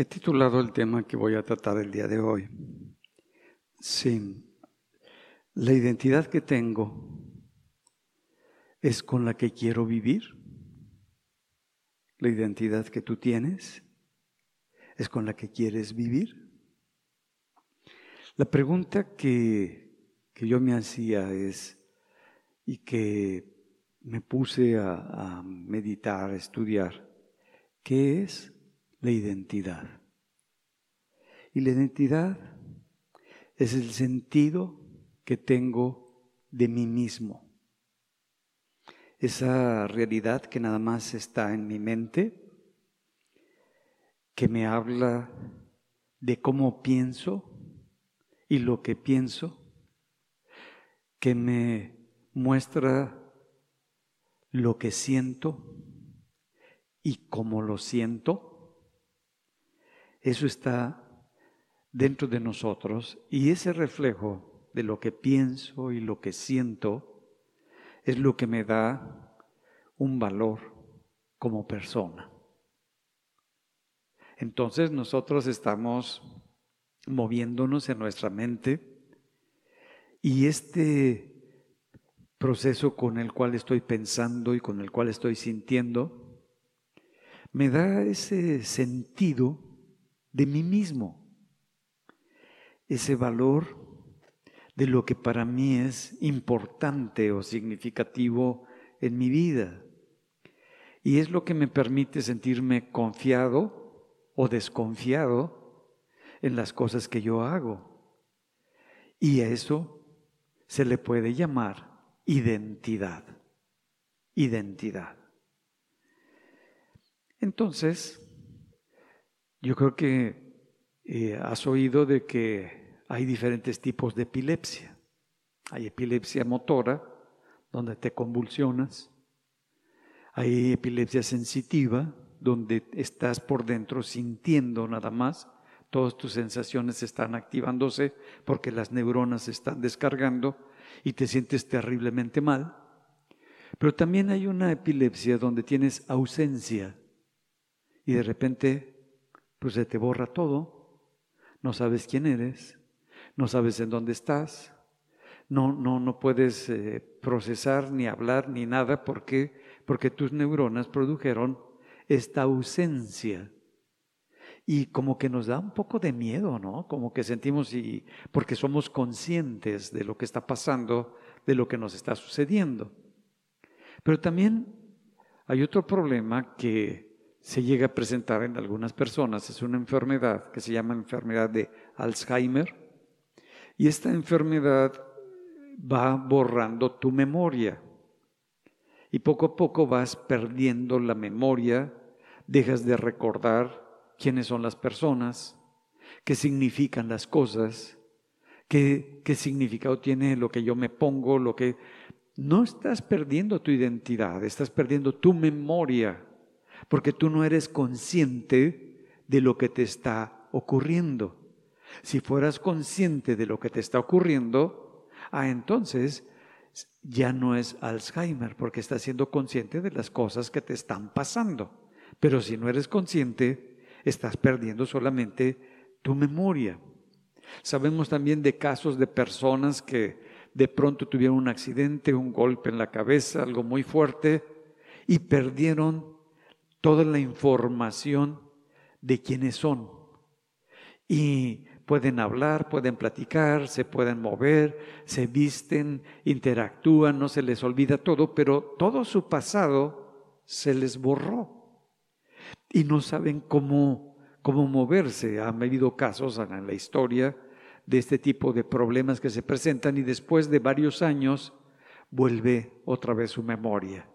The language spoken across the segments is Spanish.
He titulado el tema que voy a tratar el día de hoy. Sí, la identidad que tengo es con la que quiero vivir. La identidad que tú tienes es con la que quieres vivir. La pregunta que, que yo me hacía es, y que me puse a, a meditar, a estudiar, ¿qué es la identidad. Y la identidad es el sentido que tengo de mí mismo. Esa realidad que nada más está en mi mente, que me habla de cómo pienso y lo que pienso, que me muestra lo que siento y cómo lo siento eso está dentro de nosotros y ese reflejo de lo que pienso y lo que siento es lo que me da un valor como persona. Entonces nosotros estamos moviéndonos en nuestra mente y este proceso con el cual estoy pensando y con el cual estoy sintiendo me da ese sentido de mí mismo, ese valor de lo que para mí es importante o significativo en mi vida. Y es lo que me permite sentirme confiado o desconfiado en las cosas que yo hago. Y a eso se le puede llamar identidad. Identidad. Entonces, yo creo que eh, has oído de que hay diferentes tipos de epilepsia. Hay epilepsia motora, donde te convulsionas. Hay epilepsia sensitiva, donde estás por dentro sintiendo nada más. Todas tus sensaciones están activándose porque las neuronas están descargando y te sientes terriblemente mal. Pero también hay una epilepsia donde tienes ausencia y de repente pues se te borra todo, no sabes quién eres, no sabes en dónde estás, no, no, no puedes eh, procesar ni hablar ni nada porque, porque tus neuronas produjeron esta ausencia. Y como que nos da un poco de miedo, ¿no? Como que sentimos y porque somos conscientes de lo que está pasando, de lo que nos está sucediendo. Pero también hay otro problema que se llega a presentar en algunas personas. Es una enfermedad que se llama enfermedad de Alzheimer. Y esta enfermedad va borrando tu memoria. Y poco a poco vas perdiendo la memoria, dejas de recordar quiénes son las personas, qué significan las cosas, qué, qué significado tiene lo que yo me pongo, lo que... No estás perdiendo tu identidad, estás perdiendo tu memoria porque tú no eres consciente de lo que te está ocurriendo. Si fueras consciente de lo que te está ocurriendo, ah, entonces ya no es Alzheimer, porque estás siendo consciente de las cosas que te están pasando. Pero si no eres consciente, estás perdiendo solamente tu memoria. Sabemos también de casos de personas que de pronto tuvieron un accidente, un golpe en la cabeza, algo muy fuerte, y perdieron toda la información de quiénes son. Y pueden hablar, pueden platicar, se pueden mover, se visten, interactúan, no se les olvida todo, pero todo su pasado se les borró. Y no saben cómo, cómo moverse. Han habido casos en la historia de este tipo de problemas que se presentan y después de varios años vuelve otra vez su memoria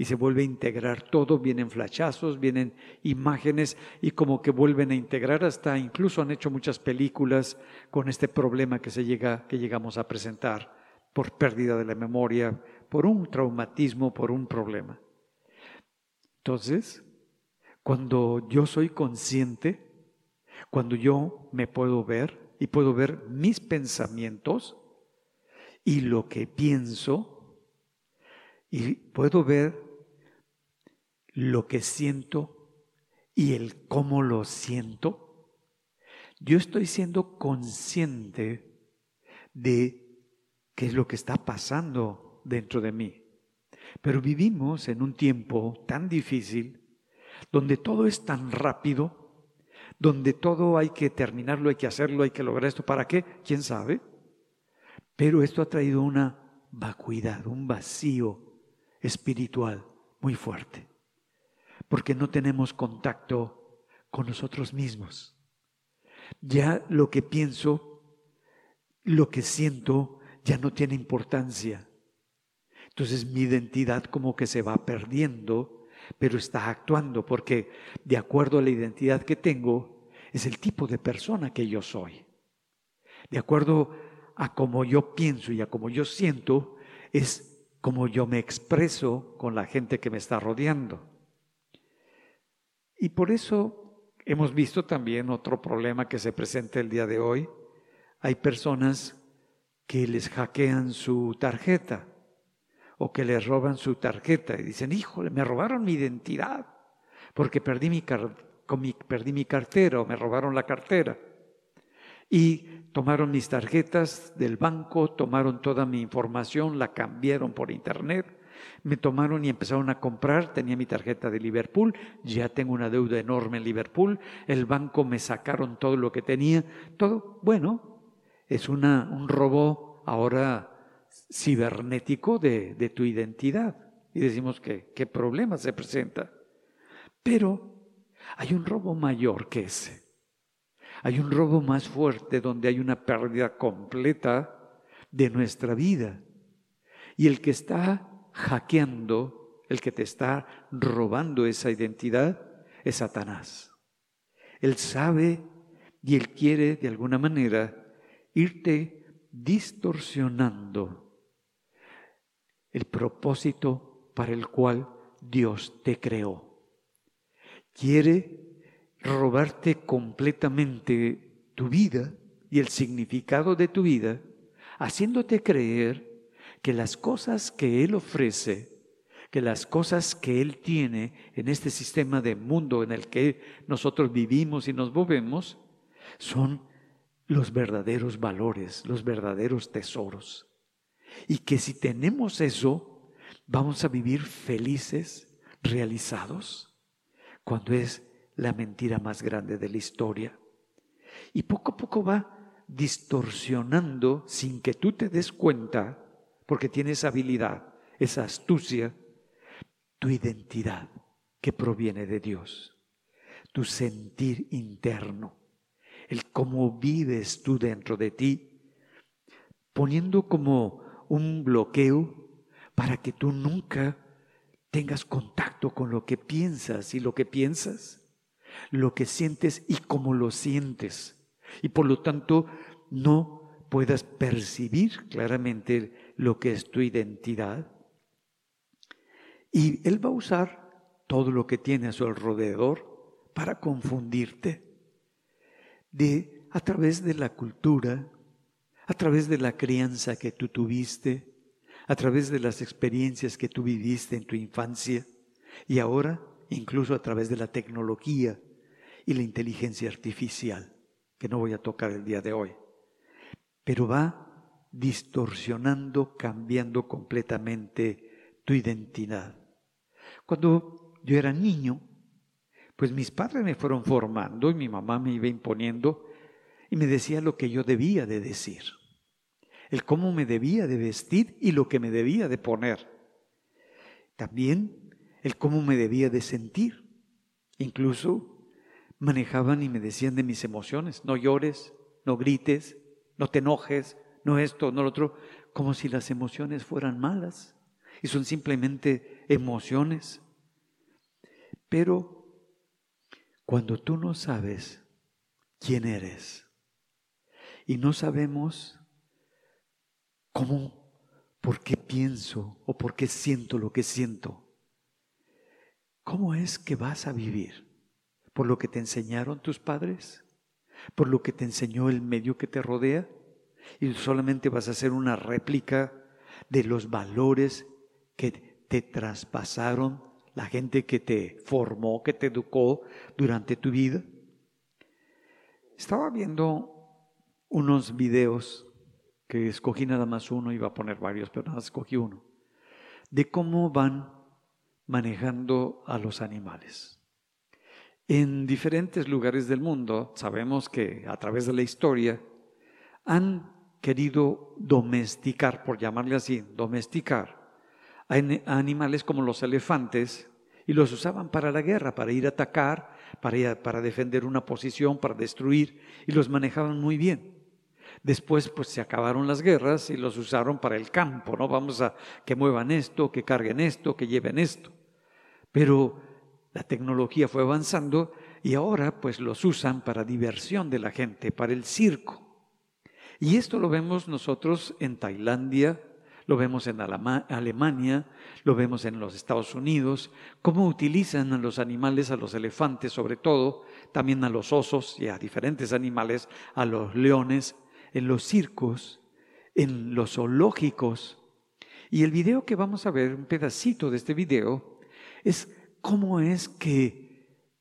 y se vuelve a integrar todo, vienen flachazos, vienen imágenes y como que vuelven a integrar hasta incluso han hecho muchas películas con este problema que se llega que llegamos a presentar por pérdida de la memoria, por un traumatismo, por un problema. Entonces, cuando yo soy consciente, cuando yo me puedo ver y puedo ver mis pensamientos y lo que pienso, y puedo ver lo que siento y el cómo lo siento, yo estoy siendo consciente de qué es lo que está pasando dentro de mí. Pero vivimos en un tiempo tan difícil, donde todo es tan rápido, donde todo hay que terminarlo, hay que hacerlo, hay que lograr esto. ¿Para qué? ¿Quién sabe? Pero esto ha traído una vacuidad, un vacío espiritual muy fuerte, porque no tenemos contacto con nosotros mismos. Ya lo que pienso, lo que siento, ya no tiene importancia. Entonces mi identidad como que se va perdiendo, pero está actuando, porque de acuerdo a la identidad que tengo, es el tipo de persona que yo soy. De acuerdo a como yo pienso y a como yo siento, es como yo me expreso con la gente que me está rodeando. Y por eso hemos visto también otro problema que se presenta el día de hoy. Hay personas que les hackean su tarjeta o que les roban su tarjeta y dicen, híjole, me robaron mi identidad porque perdí mi, perdí mi cartera o me robaron la cartera. Y tomaron mis tarjetas del banco, tomaron toda mi información, la cambiaron por internet, me tomaron y empezaron a comprar, tenía mi tarjeta de Liverpool, ya tengo una deuda enorme en Liverpool, el banco me sacaron todo lo que tenía, todo, bueno, es una, un robo ahora cibernético de, de tu identidad. Y decimos que qué problema se presenta. Pero hay un robo mayor que ese. Hay un robo más fuerte donde hay una pérdida completa de nuestra vida. Y el que está hackeando, el que te está robando esa identidad, es Satanás. Él sabe y él quiere de alguna manera irte distorsionando el propósito para el cual Dios te creó. Quiere robarte completamente tu vida y el significado de tu vida, haciéndote creer que las cosas que Él ofrece, que las cosas que Él tiene en este sistema de mundo en el que nosotros vivimos y nos movemos, son los verdaderos valores, los verdaderos tesoros. Y que si tenemos eso, vamos a vivir felices, realizados, cuando es la mentira más grande de la historia. Y poco a poco va distorsionando sin que tú te des cuenta, porque tienes habilidad, esa astucia, tu identidad que proviene de Dios, tu sentir interno, el cómo vives tú dentro de ti, poniendo como un bloqueo para que tú nunca tengas contacto con lo que piensas y lo que piensas lo que sientes y cómo lo sientes. Y por lo tanto no puedas percibir claramente lo que es tu identidad. Y Él va a usar todo lo que tiene a su alrededor para confundirte de a través de la cultura, a través de la crianza que tú tuviste, a través de las experiencias que tú viviste en tu infancia y ahora incluso a través de la tecnología y la inteligencia artificial, que no voy a tocar el día de hoy. Pero va distorsionando, cambiando completamente tu identidad. Cuando yo era niño, pues mis padres me fueron formando y mi mamá me iba imponiendo y me decía lo que yo debía de decir, el cómo me debía de vestir y lo que me debía de poner. También el cómo me debía de sentir. Incluso manejaban y me decían de mis emociones, no llores, no grites, no te enojes, no esto, no lo otro, como si las emociones fueran malas y son simplemente emociones. Pero cuando tú no sabes quién eres y no sabemos cómo, por qué pienso o por qué siento lo que siento, ¿cómo es que vas a vivir? por lo que te enseñaron tus padres, por lo que te enseñó el medio que te rodea, y solamente vas a hacer una réplica de los valores que te traspasaron la gente que te formó, que te educó durante tu vida. Estaba viendo unos videos que escogí nada más uno, iba a poner varios, pero nada más escogí uno, de cómo van manejando a los animales. En diferentes lugares del mundo, sabemos que a través de la historia, han querido domesticar, por llamarle así, domesticar a animales como los elefantes y los usaban para la guerra, para ir a atacar, para, defender una posición, para destruir, y los manejaban muy bien. Después pues se acabaron las guerras y los usaron para el campo, ¿no? Vamos a que muevan esto, que carguen esto, que lleven esto. Pero la tecnología fue avanzando y ahora pues los usan para diversión de la gente, para el circo. Y esto lo vemos nosotros en Tailandia, lo vemos en Alemania, lo vemos en los Estados Unidos, cómo utilizan a los animales, a los elefantes sobre todo, también a los osos y a diferentes animales, a los leones, en los circos, en los zoológicos. Y el video que vamos a ver, un pedacito de este video, es cómo es que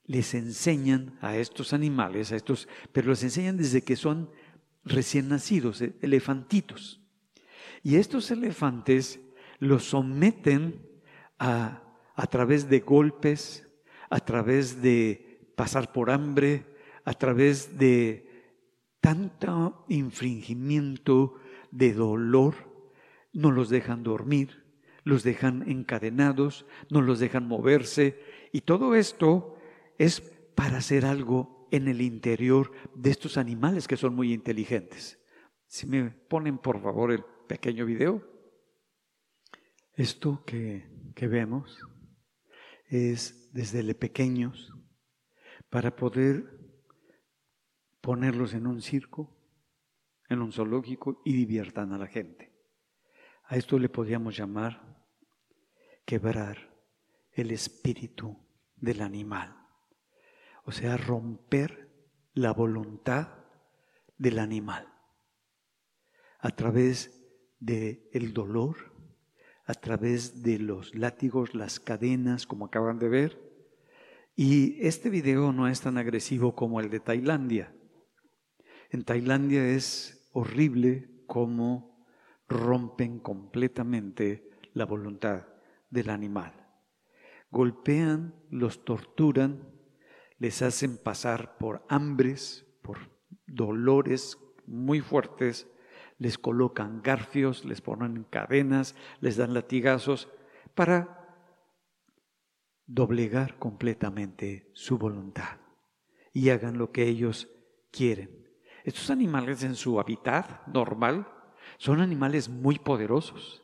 les enseñan a estos animales, a estos, pero los enseñan desde que son recién nacidos, eh, elefantitos. Y estos elefantes los someten a, a través de golpes, a través de pasar por hambre, a través de tanto infringimiento de dolor, no los dejan dormir, los dejan encadenados, no los dejan moverse, y todo esto es para hacer algo en el interior de estos animales que son muy inteligentes. Si me ponen por favor el pequeño video. Esto que, que vemos es desde pequeños para poder ponerlos en un circo, en un zoológico y diviertan a la gente. A esto le podríamos llamar quebrar el espíritu del animal, o sea, romper la voluntad del animal a través del el dolor, a través de los látigos, las cadenas, como acaban de ver. Y este video no es tan agresivo como el de Tailandia. En Tailandia es horrible cómo rompen completamente la voluntad del animal. Golpean, los torturan, les hacen pasar por hambres, por dolores muy fuertes, les colocan garfios, les ponen cadenas, les dan latigazos para doblegar completamente su voluntad y hagan lo que ellos quieren. Estos animales en su hábitat normal son animales muy poderosos.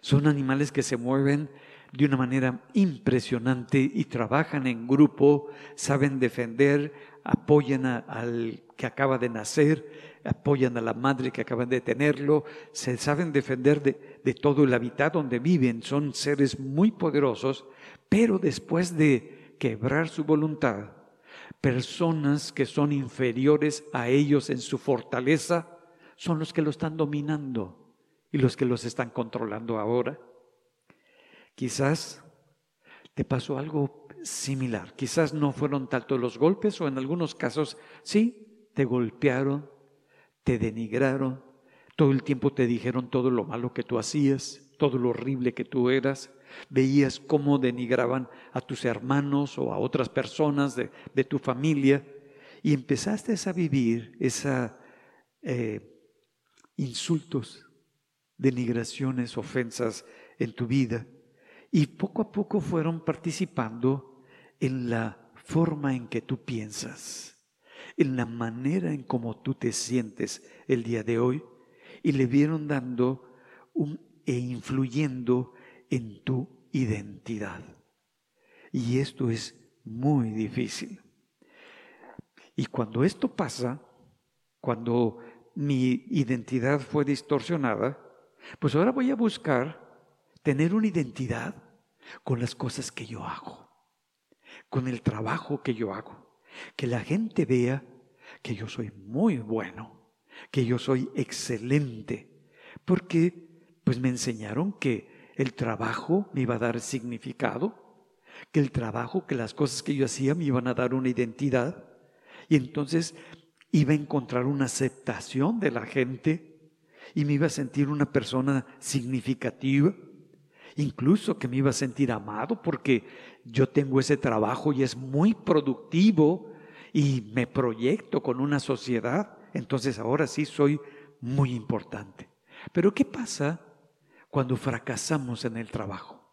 Son animales que se mueven de una manera impresionante y trabajan en grupo, saben defender, apoyan al que acaba de nacer, apoyan a la madre que acaba de tenerlo, se saben defender de, de todo el hábitat donde viven. Son seres muy poderosos, pero después de quebrar su voluntad, personas que son inferiores a ellos en su fortaleza son los que lo están dominando y los que los están controlando ahora. Quizás te pasó algo similar. Quizás no fueron tanto los golpes o en algunos casos sí, te golpearon, te denigraron, todo el tiempo te dijeron todo lo malo que tú hacías, todo lo horrible que tú eras veías cómo denigraban a tus hermanos o a otras personas de, tu familia y empezaste a vivir esos eh, insultos, denigraciones, ofensas en tu vida y poco a poco fueron participando en la forma en que tú piensas, en la manera en cómo tú te sientes el día de hoy y le vieron dando un, e influyendo en tu identidad. Y esto es muy difícil. Y cuando esto pasa, cuando mi identidad fue distorsionada, pues ahora voy a buscar tener una identidad con las cosas que yo hago, con el trabajo que yo hago, que la gente vea que yo soy muy bueno, que yo soy excelente, porque pues me enseñaron que el trabajo me iba a dar significado, que el trabajo, que las cosas que yo hacía me iban a dar una identidad y entonces iba a encontrar una aceptación de la gente y me iba a sentir una persona significativa, incluso que me iba a sentir amado porque yo tengo ese trabajo y es muy productivo y me proyecto con una sociedad, entonces ahora sí soy muy importante. Pero ¿qué pasa cuando fracasamos en el trabajo?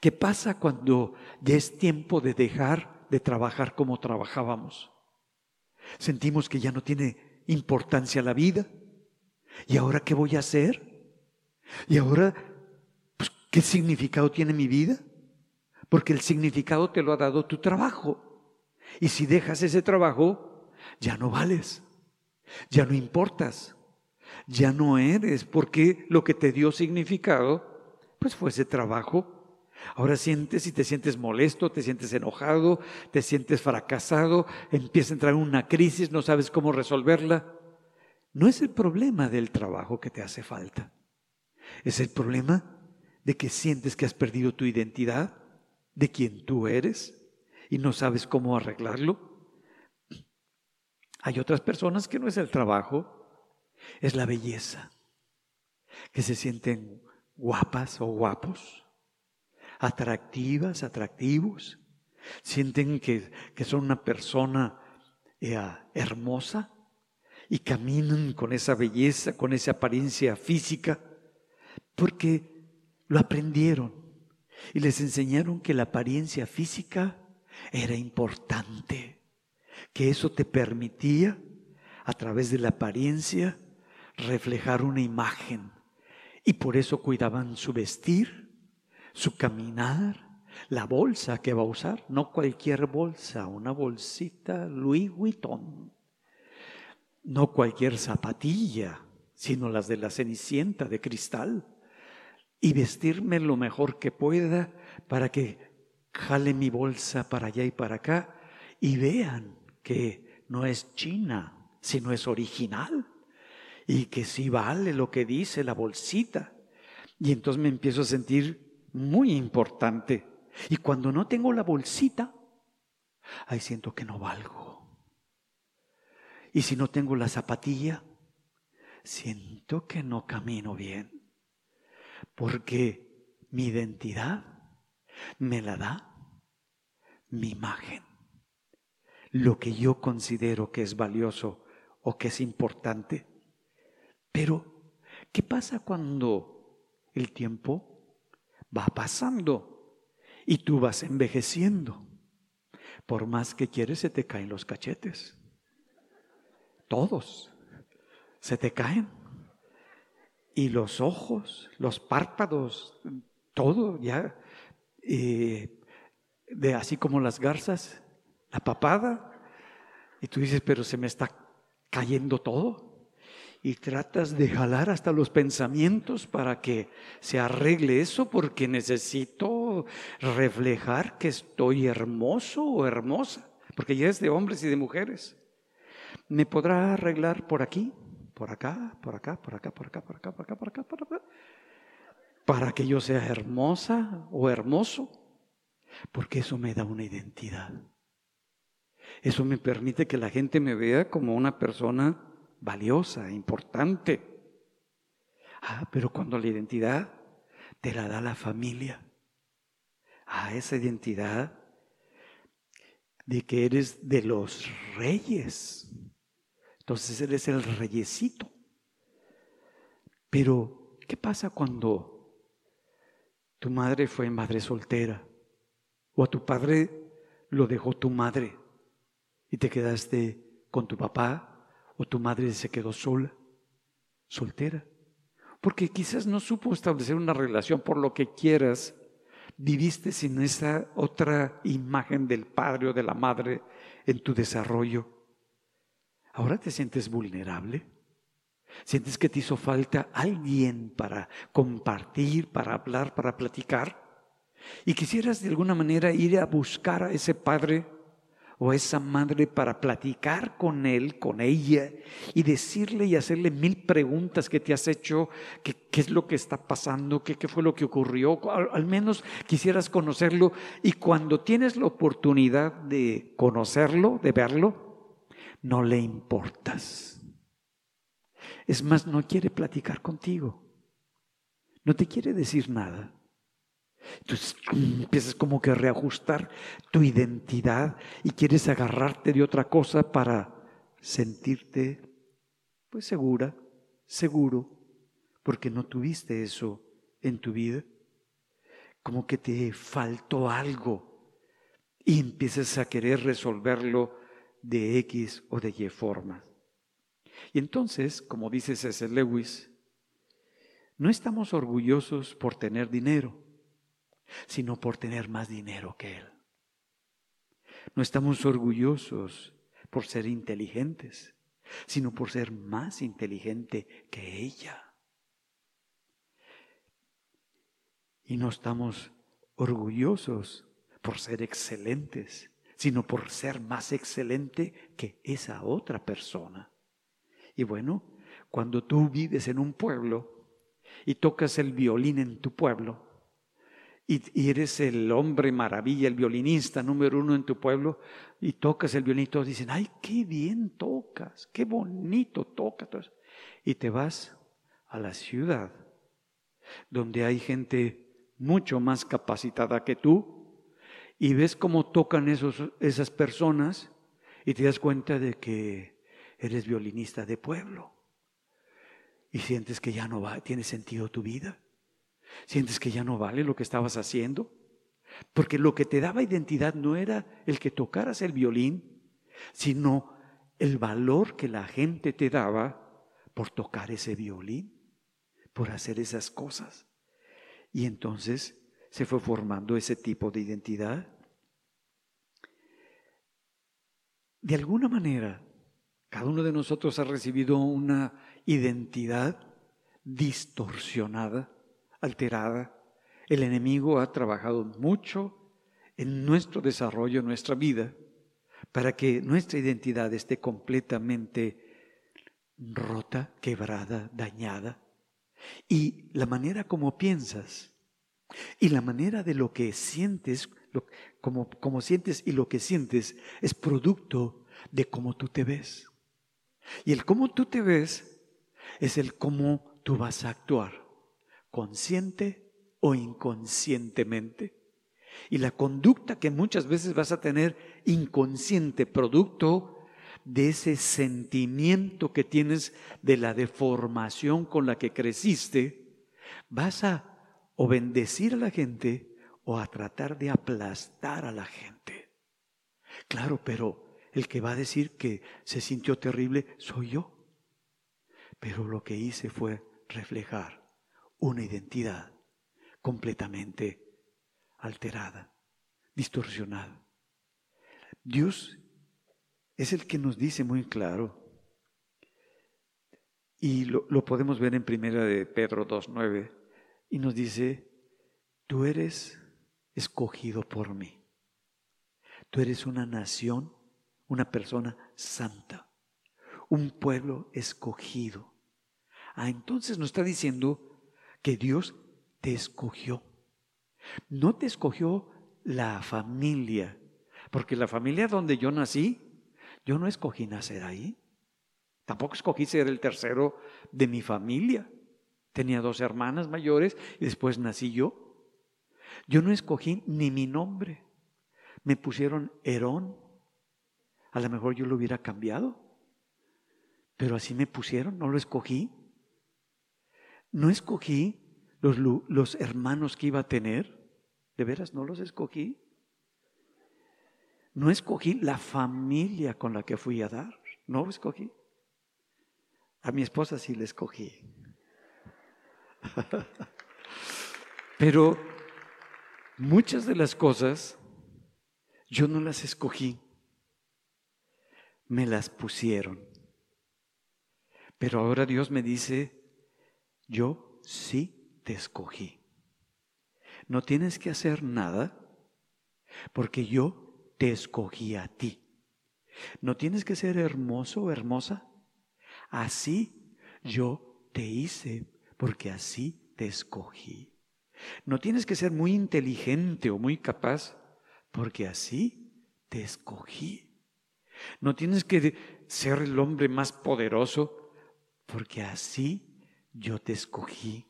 ¿Qué pasa cuando ya es tiempo de dejar de trabajar como trabajábamos? Sentimos que ya no tiene importancia la vida. ¿Y ahora qué voy a hacer? ¿Y ahora qué significado tiene mi vida? Porque el significado te lo ha dado tu trabajo. Y si dejas ese trabajo, ya no vales, ya no importas, ya no eres, porque lo que te dio significado, pues fue ese trabajo Ahora sientes y te sientes molesto, te sientes enojado, te sientes fracasado, empieza a entrar una crisis, no sabes cómo resolverla. No es el problema del trabajo que te hace falta. Es el problema de que sientes que has perdido tu identidad, de quien tú eres, y no sabes cómo arreglarlo. Hay otras personas que no es el trabajo, es la belleza, que se sienten guapas o guapos atractivas, atractivos, sienten que, son una persona eh, hermosa y caminan con esa belleza, con esa apariencia física, porque lo aprendieron. Y les enseñaron que la apariencia física era importante, que eso te permitía a través de la apariencia reflejar una imagen. Y por eso cuidaban su vestir, su caminar, la bolsa que va a usar, no cualquier bolsa, una bolsita Louis Vuitton, no cualquier zapatilla, sino las de la cenicienta de cristal, y vestirme lo mejor que pueda para que jale mi bolsa para allá y para acá y vean que no es china, sino es original y que sí vale lo que dice la bolsita. Y entonces me empiezo a sentir muy importante. Y cuando no tengo la bolsita, ahí siento que no valgo. Y si no tengo la zapatilla, siento que no camino bien. Porque mi identidad me la da mi imagen. Lo que yo considero que es valioso o que es importante. Pero, ¿qué pasa cuando el tiempo va pasando y tú vas envejeciendo. Por más que quieres, se te caen los cachetes. Todos se te caen. Y los ojos, los párpados, todo ya, de así como las garzas, la papada. Y tú dices, pero se me está cayendo todo y tratas de jalar hasta los pensamientos para que se arregle eso porque necesito reflejar que estoy hermoso o hermosa, porque ya es de hombres y de mujeres. ¿Me podrá arreglar por aquí, por acá, por acá, por acá, por acá, por acá, por acá, por acá, por acá? Para que yo sea hermosa o hermoso, porque eso me da una identidad. Eso me permite que la gente me vea como una persona valiosa, importante. Ah, pero cuando la identidad te la da la familia, ah, esa identidad de que eres de los reyes. Entonces eres el reyesito. Pero, ¿qué pasa cuando tu madre fue madre soltera? O a tu padre lo dejó tu madre y te quedaste con tu papá o tu madre se quedó sola, soltera, porque quizás no supo establecer una relación por lo que quieras, viviste sin esa otra imagen del padre o de la madre en tu desarrollo. Ahora te sientes vulnerable. Sientes que te hizo falta alguien para compartir, para hablar, para platicar. Y quisieras de alguna manera ir a buscar a ese padre o esa madre para platicar con él, con ella, y decirle y hacerle mil preguntas que te has hecho, qué es lo que está pasando, qué, fue lo que ocurrió, al menos quisieras conocerlo, y cuando tienes la oportunidad de conocerlo, de verlo, no le importas. Es más, no quiere platicar contigo, no te quiere decir nada. Entonces empiezas como que a reajustar tu identidad y quieres agarrarte de otra cosa para sentirte pues segura, seguro, porque no tuviste eso en tu vida. Como que te faltó algo y empiezas a querer resolverlo de X o de Y forma. Y entonces, como dice César Lewis, no estamos orgullosos por tener dinero sino por tener más dinero que Él. No estamos orgullosos por ser inteligentes, sino por ser más inteligente que ella. Y no estamos orgullosos por ser excelentes, sino por ser más excelente que esa otra persona. Y bueno, cuando tú vives en un pueblo y tocas el violín en tu pueblo, y, eres el hombre maravilla, el violinista número uno en tu pueblo, y tocas el violín y todos dicen, ay, qué bien tocas, qué bonito tocas. Y te vas a la ciudad, donde hay gente mucho más capacitada que tú, y ves cómo tocan esos, esas personas, y te das cuenta de que eres violinista de pueblo. Y sientes que ya no va, tiene sentido tu vida. ¿Sientes que ya no vale lo que estabas haciendo? Porque lo que te daba identidad no era el que tocaras el violín, sino el valor que la gente te daba por tocar ese violín, por hacer esas cosas. Y entonces se fue formando ese tipo de identidad. De alguna manera, cada uno de nosotros ha recibido una identidad distorsionada alterada. El enemigo ha trabajado mucho en nuestro desarrollo, en nuestra vida, para que nuestra identidad esté completamente rota, quebrada, dañada. Y la manera como piensas y la manera de lo que sientes, como, como sientes y lo que sientes es producto de cómo tú te ves. Y el cómo tú te ves es el cómo tú vas a actuar consciente o inconscientemente. Y la conducta que muchas veces vas a tener inconsciente, producto de ese sentimiento que tienes de la deformación con la que creciste, vas a o bendecir a la gente o a tratar de aplastar a la gente. Claro, pero el que va a decir que se sintió terrible soy yo. Pero lo que hice fue reflejar una identidad completamente alterada, distorsionada. Dios es el que nos dice muy claro, y lo, podemos ver en primera de Pedro 2.9, y nos dice, tú eres escogido por mí. Tú eres una nación, una persona santa, un pueblo escogido. Ah, entonces nos está diciendo que Dios te escogió. No te escogió la familia, porque la familia donde yo nací, yo no escogí nacer ahí. Tampoco escogí ser el tercero de mi familia. Tenía dos hermanas mayores y después nací yo. Yo no escogí ni mi nombre. Me pusieron Herón. A lo mejor yo lo hubiera cambiado. Pero así me pusieron, no lo escogí. No escogí los, los hermanos que iba a tener. De veras, no los escogí. No escogí la familia con la que fui a dar. No lo escogí. A mi esposa sí le escogí. Pero muchas de las cosas yo no las escogí. Me las pusieron. Pero ahora Dios me dice, yo sí te escogí. No tienes que hacer nada porque yo te escogí a ti. No tienes que ser hermoso o hermosa. Así yo te hice, porque así te escogí. No tienes que ser muy inteligente o muy capaz, porque así te escogí. No tienes que ser el hombre más poderoso, porque así yo te escogí.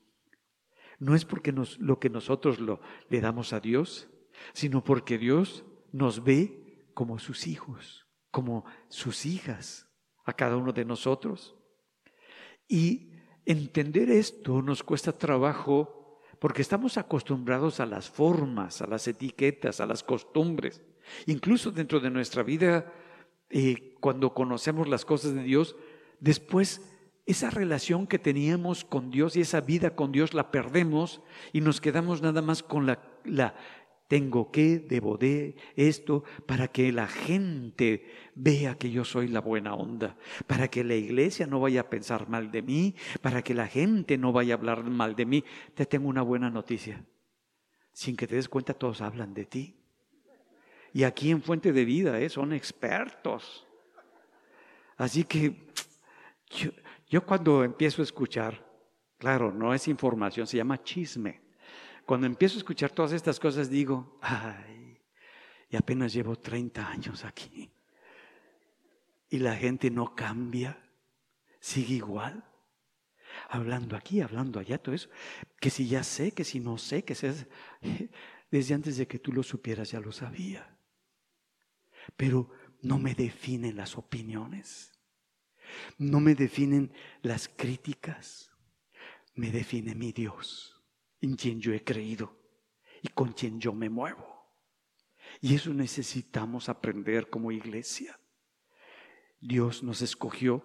No es porque nos, lo que nosotros lo, le damos a Dios, sino porque Dios nos ve como sus hijos, como sus hijas, a cada uno de nosotros. Y entender esto nos cuesta trabajo porque estamos acostumbrados a las formas, a las etiquetas, a las costumbres. Incluso dentro de nuestra vida, eh, cuando conocemos las cosas de Dios, después esa relación que teníamos con Dios y esa vida con Dios la perdemos y nos quedamos nada más con la, la tengo que, debo de, esto, para que la gente vea que yo soy la buena onda, para que la iglesia no vaya a pensar mal de mí, para que la gente no vaya a hablar mal de mí. Te tengo una buena noticia. Sin que te des cuenta, todos hablan de ti. Y aquí en Fuente de Vida ¿eh? son expertos. Así que yo, yo cuando empiezo a escuchar, claro, no es información, se llama chisme. Cuando empiezo a escuchar todas estas cosas digo, ay, y apenas llevo 30 años aquí. Y la gente no cambia, sigue igual. Hablando aquí, hablando allá, todo eso. Que si ya sé, que si no sé, que sé. Desde antes de que tú lo supieras ya lo sabía. Pero no me definen las opiniones. No me definen las críticas. Me define mi Dios en quien yo he creído y con quien yo me muevo. Y eso necesitamos aprender como iglesia. Dios nos escogió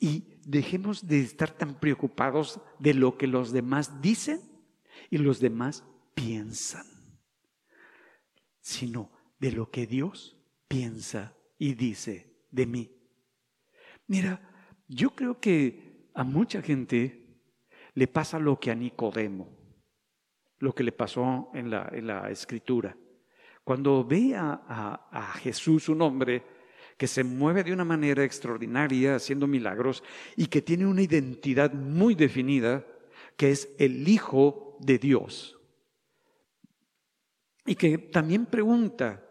y dejemos de estar tan preocupados de lo que los demás dicen y los demás piensan, sino de lo que Dios piensa y dice de mí. Mira, yo creo que a mucha gente le pasa lo que a Nicodemo lo que le pasó en la, en la escritura. Cuando ve a, a, Jesús, un hombre que se mueve de una manera extraordinaria haciendo milagros y que tiene una identidad muy definida, que es el Hijo de Dios. Y que también pregunta,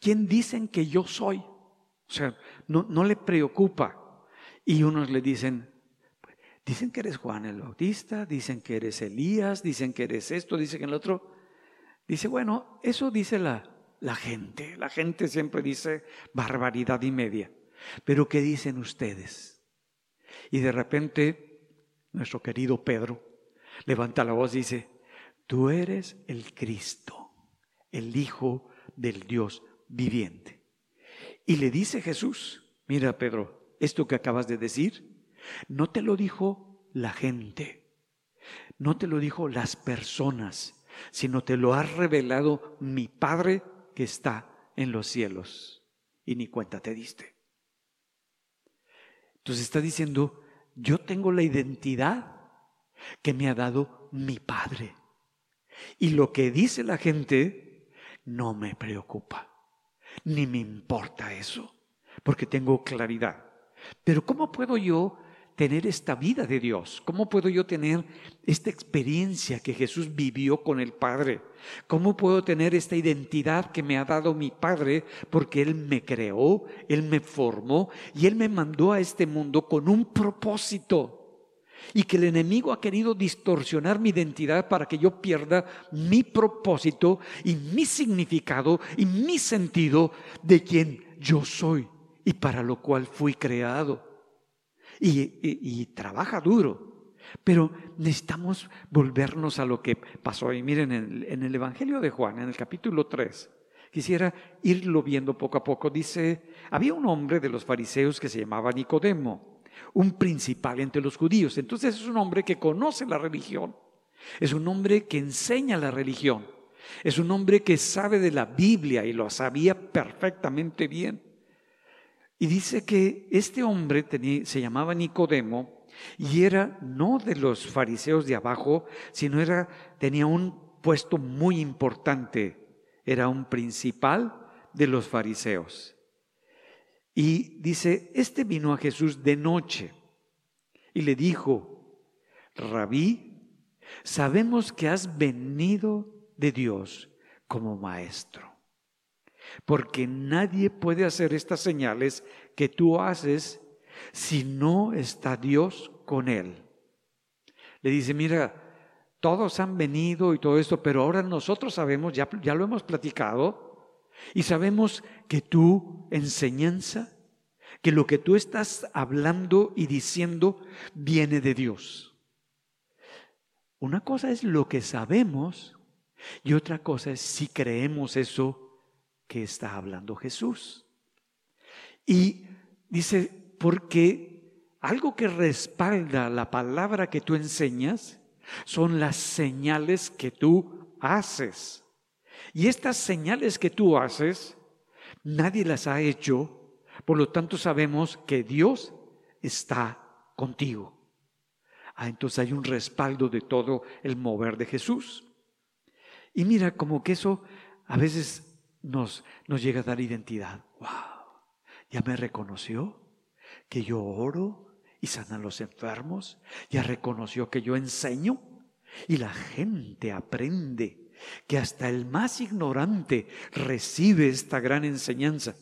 ¿quién dicen que yo soy? O sea, no, no le preocupa. Y unos le dicen, Dicen que eres Juan el Bautista, dicen que eres Elías, dicen que eres esto, dicen que el otro. Dice, bueno, eso dice la, la gente. La gente siempre dice barbaridad y media. Pero ¿qué dicen ustedes? Y de repente, nuestro querido Pedro levanta la voz y dice, tú eres el Cristo, el Hijo del Dios viviente. Y le dice Jesús, mira Pedro, esto que acabas de decir, no te lo dijo la gente, no te lo dijo las personas, sino te lo ha revelado mi Padre que está en los cielos. Y ni cuenta te diste. Entonces está diciendo, yo tengo la identidad que me ha dado mi Padre. Y lo que dice la gente no me preocupa, ni me importa eso, porque tengo claridad. Pero ¿cómo puedo yo tener esta vida de Dios? ¿Cómo puedo yo tener esta experiencia que Jesús vivió con el Padre? ¿Cómo puedo tener esta identidad que me ha dado mi Padre porque Él me creó, Él me formó y Él me mandó a este mundo con un propósito? Y que el enemigo ha querido distorsionar mi identidad para que yo pierda mi propósito y mi significado y mi sentido de quien yo soy y para lo cual fui creado y, trabaja duro. Pero necesitamos volvernos a lo que pasó. Y miren, en, en el Evangelio de Juan, en el capítulo 3, quisiera irlo viendo poco a poco. Dice, había un hombre de los fariseos que se llamaba Nicodemo, un principal entre los judíos. Entonces es un hombre que conoce la religión, es un hombre que enseña la religión, es un hombre que sabe de la Biblia y lo sabía perfectamente bien. Y dice que este hombre se llamaba Nicodemo y era no de los fariseos de abajo, sino era, tenía un puesto muy importante. Era un principal de los fariseos. Y dice, este vino a Jesús de noche y le dijo, rabí, sabemos que has venido de Dios como maestro, porque nadie puede hacer estas señales que tú haces si no está Dios con él. Le dice, mira, todos han venido y todo esto, pero ahora nosotros sabemos, ya, ya lo hemos platicado, y sabemos que tu enseñanza, que lo que tú estás hablando y diciendo viene de Dios. Una cosa es lo que sabemos y otra cosa es si creemos eso que está hablando Jesús. Y dice, porque algo que respalda la palabra que tú enseñas son las señales que tú haces. Y estas señales que tú haces, nadie las ha hecho, por lo tanto sabemos que Dios está contigo. Ah, entonces hay un respaldo de todo el mover de Jesús. Y mira, como que eso a veces nos, nos llega a dar identidad. ¡Wow! Ya me reconoció que yo oro y sana los enfermos. Ya reconoció que yo enseño y la gente aprende que hasta el más ignorante recibe esta gran enseñanza.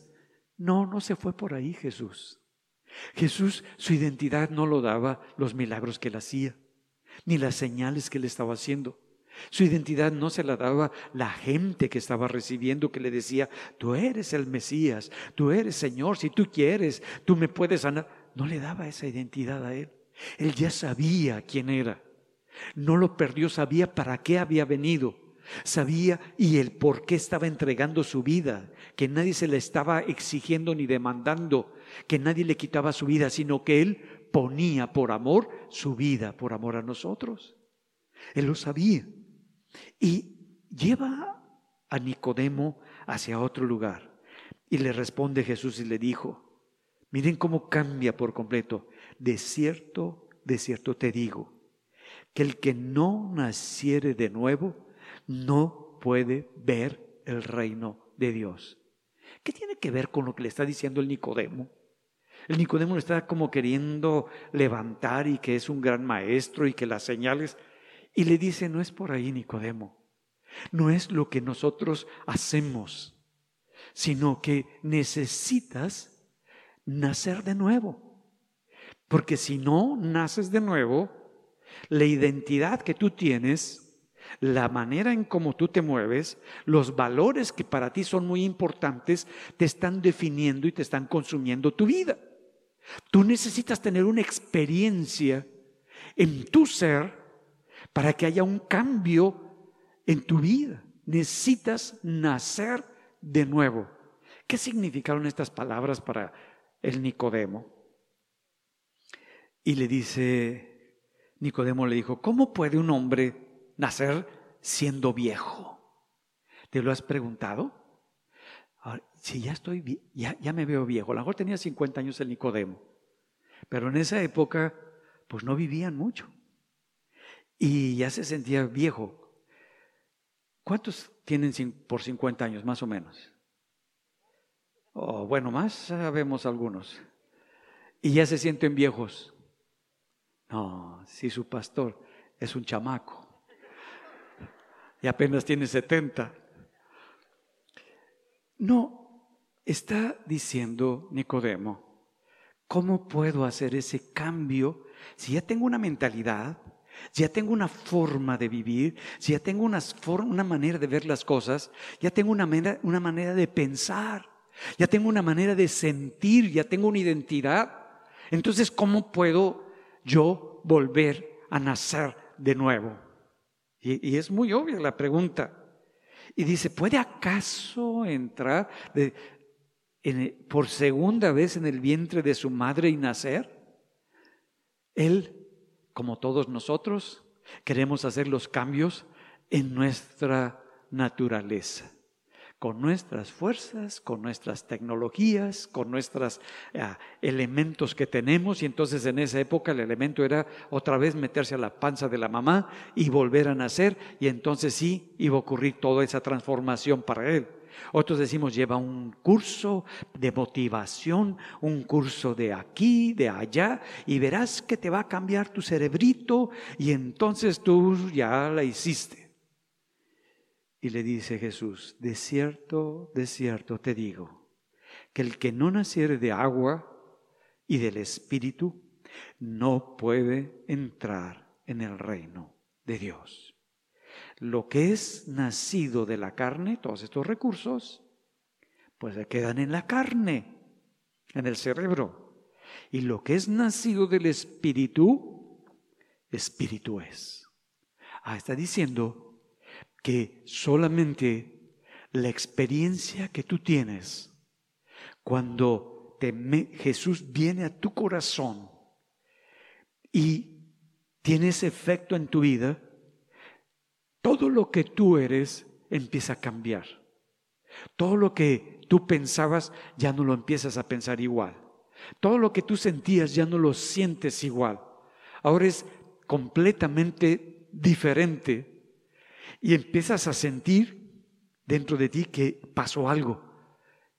No, no se fue por ahí Jesús. Jesús su identidad no lo daba los milagros que él hacía, ni las señales que él estaba haciendo. Su identidad no se la daba la gente que estaba recibiendo, que le decía, tú eres el Mesías, tú eres Señor, si tú quieres, tú me puedes sanar. No le daba esa identidad a él. Él ya sabía quién era. No lo perdió, sabía para qué había venido. Sabía y el por qué estaba entregando su vida, que nadie se le estaba exigiendo ni demandando, que nadie le quitaba su vida, sino que él ponía por amor su vida, por amor a nosotros. Él lo sabía. Y lleva a Nicodemo hacia otro lugar. Y le responde Jesús y le dijo, miren cómo cambia por completo. De cierto, de cierto te digo que el que no naciere de nuevo no puede ver el reino de Dios. ¿Qué tiene que ver con lo que le está diciendo el Nicodemo? El Nicodemo le está como queriendo levantar y que es un gran maestro y que las señales... Y le dice, no es por ahí, Nicodemo. No es lo que nosotros hacemos, sino que necesitas nacer de nuevo. Porque si no naces de nuevo, la identidad que tú tienes, la manera en cómo tú te mueves, los valores que para ti son muy importantes, te están definiendo y te están consumiendo tu vida. Tú necesitas tener una experiencia en tu ser para que haya un cambio en tu vida. Necesitas nacer de nuevo. ¿Qué significaron estas palabras para el Nicodemo? Y le dice, Nicodemo le dijo, ¿cómo puede un hombre nacer siendo viejo? ¿Te lo has preguntado? si ya estoy, ya, ya me veo viejo, a lo mejor tenía 50 años el Nicodemo, pero en esa época pues no vivían mucho y ya se sentía viejo. ¿Cuántos tienen por 50 años más o menos? O bueno, más sabemos algunos. Y ya se sienten viejos. No, si su pastor es un chamaco y apenas tiene 70. No, está diciendo Nicodemo, ¿cómo puedo hacer ese cambio si ya tengo una mentalidad, si ya tengo una forma de vivir, si ya tengo una, una manera de ver las cosas, ya tengo una manera, una manera de pensar, ya tengo una manera de sentir, ya tengo una identidad? Entonces, ¿cómo puedo yo volver a nacer de nuevo? Y, es muy obvia la pregunta. Y dice, ¿puede acaso entrar por segunda vez en el vientre de su madre y nacer? Él, como todos nosotros, queremos hacer los cambios en nuestra naturaleza con nuestras fuerzas, con nuestras tecnologías, con nuestros ah, elementos que tenemos. Y entonces en esa época el elemento era otra vez meterse a la panza de la mamá y volver a nacer. Y entonces sí iba a ocurrir toda esa transformación para él. Otros decimos, lleva un curso de motivación, un curso de aquí, de allá, y verás que te va a cambiar tu cerebrito y entonces tú ya la hiciste. Y le dice Jesús, de cierto, de cierto te digo, que el que no naciere de agua y del Espíritu, no puede entrar en el reino de Dios. Lo que es nacido de la carne, todos estos recursos, pues se quedan en la carne, en el cerebro. Y lo que es nacido del Espíritu, Espíritu es. Ah, está diciendo que solamente la experiencia que tú tienes cuando Jesús viene a tu corazón y tiene ese efecto en tu vida, todo lo que tú eres empieza a cambiar. Todo lo que tú pensabas ya no lo empiezas a pensar igual. Todo lo que tú sentías ya no lo sientes igual. Ahora es completamente diferente y empiezas a sentir dentro de ti que pasó algo.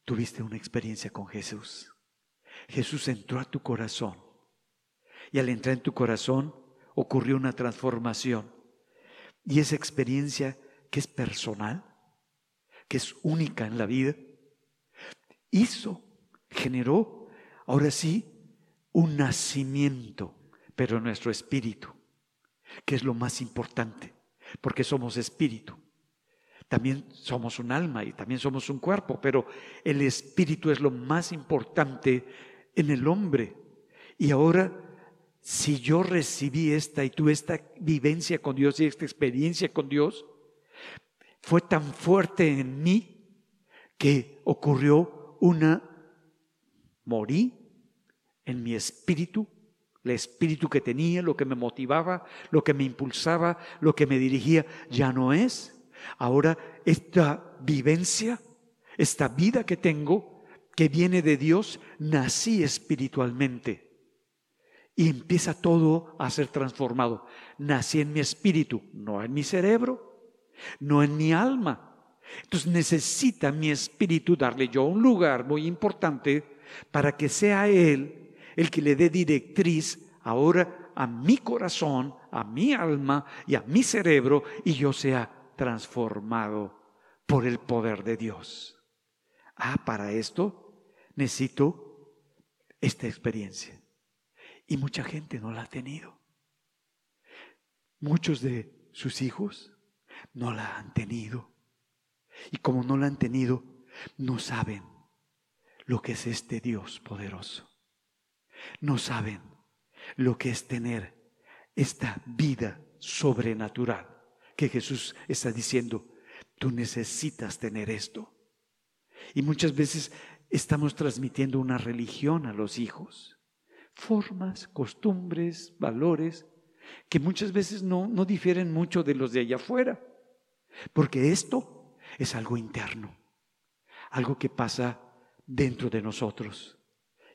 Tuviste una experiencia con Jesús. Jesús entró a tu corazón y al entrar en tu corazón ocurrió una transformación. Y esa experiencia que es personal, que es única en la vida, hizo, generó, ahora sí, un nacimiento, pero en nuestro espíritu, que es lo más importante, porque somos espíritu. También somos un alma y también somos un cuerpo, pero el espíritu es lo más importante en el hombre. Y ahora si yo recibí esta y tuve esta vivencia con Dios y esta experiencia con Dios, fue tan fuerte en mí que ocurrió una, morí en mi espíritu, el espíritu que tenía, lo que me motivaba, lo que me impulsaba, lo que me dirigía, ya no es. Ahora esta vivencia, esta vida que tengo, que viene de Dios, nací espiritualmente y empieza todo a ser transformado. Nací en mi espíritu, no en mi cerebro, no en mi alma. Entonces necesita mi espíritu darle yo un lugar muy importante para que sea Él el que le dé directriz ahora a mi corazón, a mi alma y a mi cerebro y yo sea transformado por el poder de Dios. Ah, para esto necesito esta experiencia. Y mucha gente no la ha tenido. Muchos de sus hijos no la han tenido. Y como no la han tenido, no saben lo que es este Dios poderoso. No saben lo que es tener esta vida sobrenatural que Jesús está diciendo, tú necesitas tener esto. Y muchas veces estamos transmitiendo una religión a los hijos formas, costumbres, valores, que muchas veces no, no difieren mucho de los de allá afuera, porque esto es algo interno, algo que pasa dentro de nosotros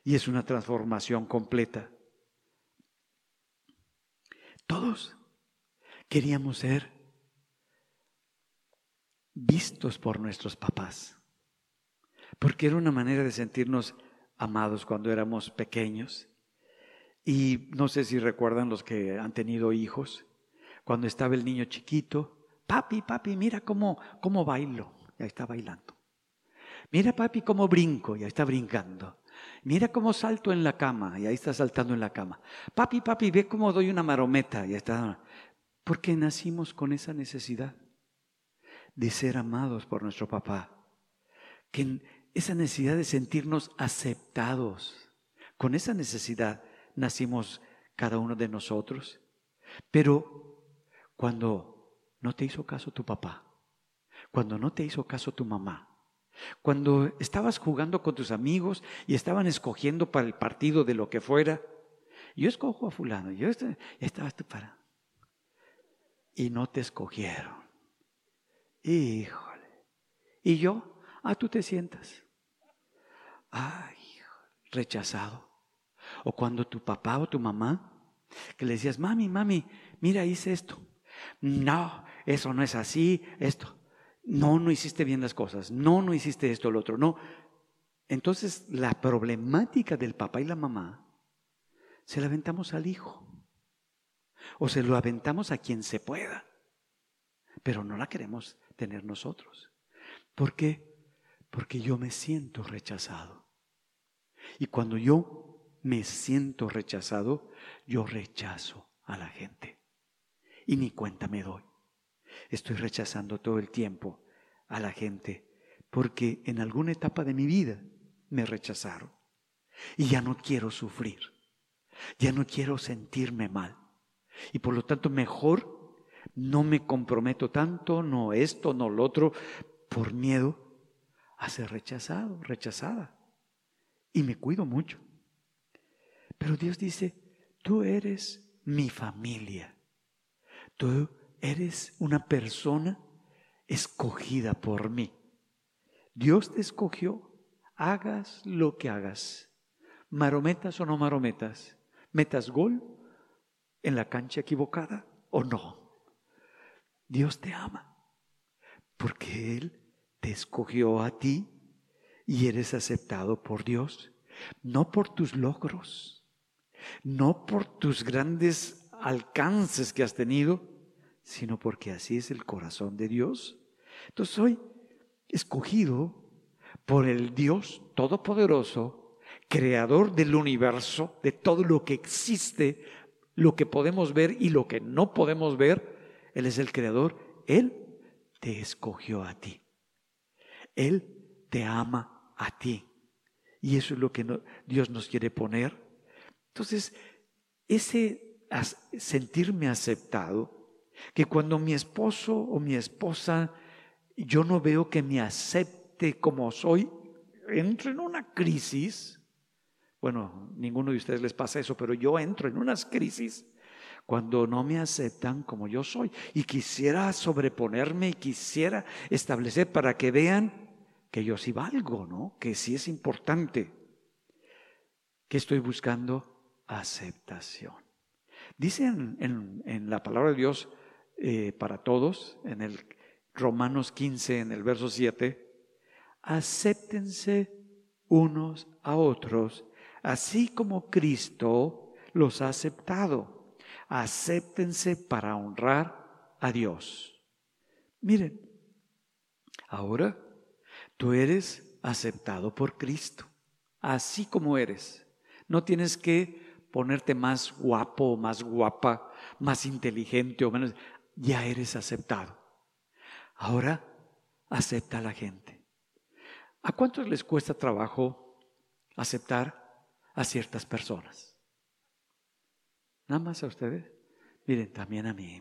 y es una transformación completa. Todos queríamos ser vistos por nuestros papás, porque era una manera de sentirnos amados cuando éramos pequeños. Y no sé si recuerdan los que han tenido hijos, cuando estaba el niño chiquito, papi, papi, mira cómo, cómo bailo, ya está bailando. Mira, papi, cómo brinco, ya está brincando. Mira cómo salto en la cama, y ahí está saltando en la cama. Papi, papi, ve cómo doy una marometa, ya está. Porque nacimos con esa necesidad de ser amados por nuestro papá. Que esa necesidad de sentirnos aceptados, con esa necesidad nacimos cada uno de nosotros. Pero cuando no te hizo caso tu papá, cuando no te hizo caso tu mamá, cuando estabas jugando con tus amigos y estaban escogiendo para el partido de lo que fuera, yo escojo a fulano, yo estaba tú para. Y no te escogieron. Híjole. Y yo, ah, tú te sientas. Ay, rechazado. O cuando tu papá o tu mamá, que le decías, mami, mami, mira, hice esto. No, eso no es así, esto. no, no hiciste bien las cosas, no, no hiciste esto, lo otro, no. Entonces la problemática del papá y la mamá se la aventamos al hijo o se lo aventamos a quien se pueda, pero no la queremos tener nosotros. ¿Por qué? Porque yo me siento rechazado. Y cuando yo me siento rechazado, yo rechazo a la gente. Y ni cuenta me doy. Estoy rechazando todo el tiempo a la gente porque en alguna etapa de mi vida me rechazaron. Y ya no quiero sufrir. Ya no quiero sentirme mal. Y por lo tanto mejor no me comprometo tanto, no esto, no lo otro, por miedo a ser rechazado, rechazada. Y me cuido mucho. Pero Dios dice, tú eres mi familia. Tú eres una persona escogida por mí. Dios te escogió, hagas lo que hagas, marometas o no marometas, metas gol en la cancha equivocada o no. Dios te ama porque Él te escogió a ti y eres aceptado por Dios, no por tus logros, no por tus grandes alcances que has tenido, sino porque así es el corazón de Dios. Entonces soy escogido por el Dios Todopoderoso, creador del universo, de todo lo que existe, lo que podemos ver y lo que no podemos ver. Él es el creador. Él te escogió a ti. Él te ama a ti. Y eso es lo que Dios nos quiere poner. Entonces, ese sentirme aceptado, que cuando mi esposo o mi esposa, yo no veo que me acepte como soy, entro en una crisis. Bueno, ninguno de ustedes les pasa eso, pero yo entro en unas crisis cuando no me aceptan como yo soy. Y quisiera sobreponerme y quisiera establecer para que vean que yo sí valgo, ¿no? Que sí es importante. que estoy buscando? Aceptación. Dice en, la palabra de Dios eh, para todos, en el Romanos 15, en el verso 7, acéptense unos a otros, así como Cristo los ha aceptado acéptense para honrar a Dios. Miren, ahora tú eres aceptado por Cristo, así como eres. No tienes que ponerte más guapo, más guapa, más inteligente o menos. Ya eres aceptado. Ahora acepta a la gente. ¿A cuántos les cuesta trabajo aceptar a ciertas personas? Nada más a ustedes. Miren, también a mí.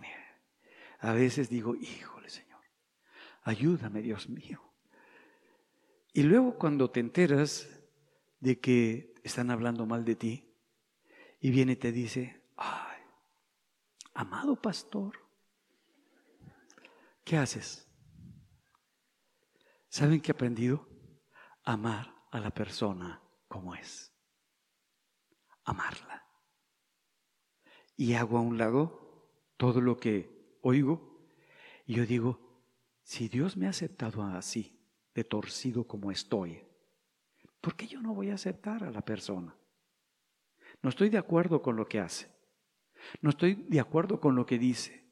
A veces digo, híjole Señor, ayúdame Dios mío. Y luego cuando te enteras de que están hablando mal de ti, y viene y te dice, ay, amado pastor, ¿qué haces? ¿Saben qué he aprendido? Amar a la persona como es. Amarla y hago a un lado todo lo que oigo y yo digo, si Dios me ha aceptado así, de torcido como estoy, ¿por qué yo no voy a aceptar a la persona? No estoy de acuerdo con lo que hace, no estoy de acuerdo con lo que dice,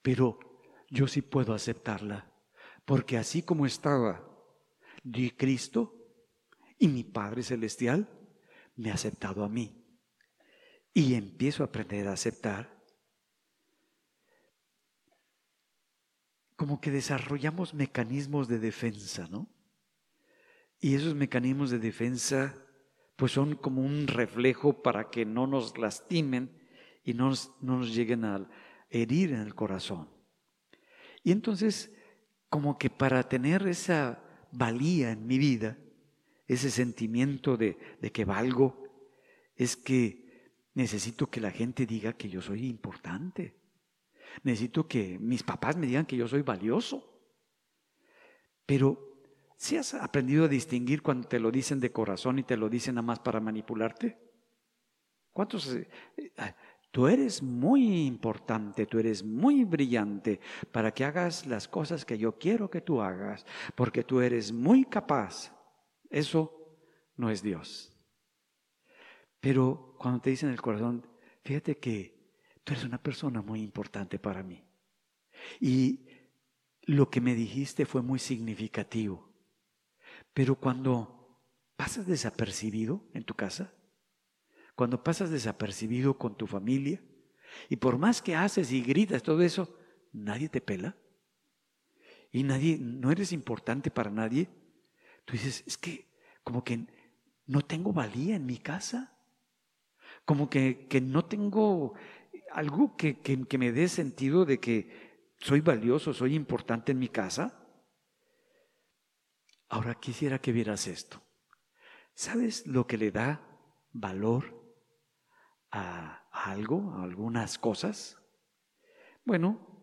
pero yo sí puedo aceptarla, porque así como estaba di Cristo y mi Padre Celestial me ha aceptado a mí. Y empiezo a aprender a aceptar, como que desarrollamos mecanismos de defensa, ¿no? Y esos mecanismos de defensa pues son como un reflejo para que no nos lastimen y no nos, no nos lleguen a herir en el corazón. Y entonces, como que para tener esa valía en mi vida, ese sentimiento de, de que valgo, es que Necesito que la gente diga que yo soy importante. Necesito que mis papás me digan que yo soy valioso. Pero, ¿si has aprendido a distinguir cuando te lo dicen de corazón y te lo dicen nada más para manipularte? ¿Cuántos? Eh, Tú eres muy importante, tú eres muy brillante para que hagas las cosas que yo quiero que tú hagas, porque tú eres muy capaz. Eso no es Dios. Pero cuando te dicen en el corazón, fíjate que tú eres una persona muy importante para mí. Y lo que me dijiste fue muy significativo. Pero cuando pasas desapercibido en tu casa, cuando pasas desapercibido con tu familia, y por más que haces y gritas todo eso, nadie te pela. Y nadie, no eres importante para nadie. Tú dices, es que como que no tengo valía en mi casa. Como que, que no tengo algo que, que, que me dé sentido de que soy valioso, soy importante en mi casa. Ahora quisiera que vieras esto. ¿Sabes lo que le da valor a algo, a algunas cosas? Bueno,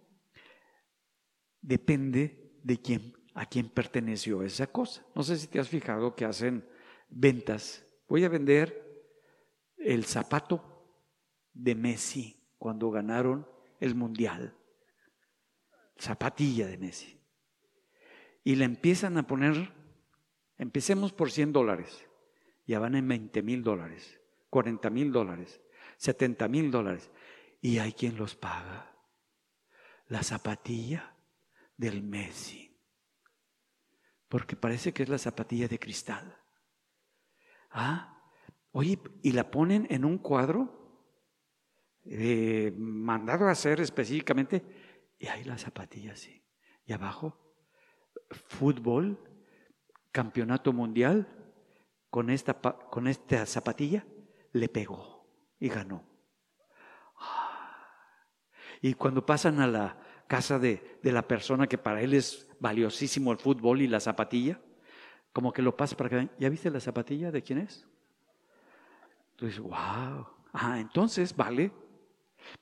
depende de quién, a quién perteneció esa cosa. No sé si te has fijado que hacen ventas. Voy a vender el zapato de Messi cuando ganaron el mundial. Zapatilla de Messi. Y la empiezan a poner, empecemos por 100 dólares, ya van en 20 mil dólares, 40 mil dólares, 70 mil dólares. Y hay quien los paga. La zapatilla del Messi. Porque parece que es la zapatilla de cristal. Ah, oye, y la ponen en un cuadro eh, mandado a hacer específicamente. Y hay la zapatilla así. Y abajo, fútbol, campeonato mundial, con esta, con esta zapatilla, le pegó y ganó. Y cuando pasan a la casa de, la persona que para él es valiosísimo el fútbol y la zapatilla, como que lo pasa para que ¿ya viste la zapatilla de quién es? Entonces, wow. Ah, entonces vale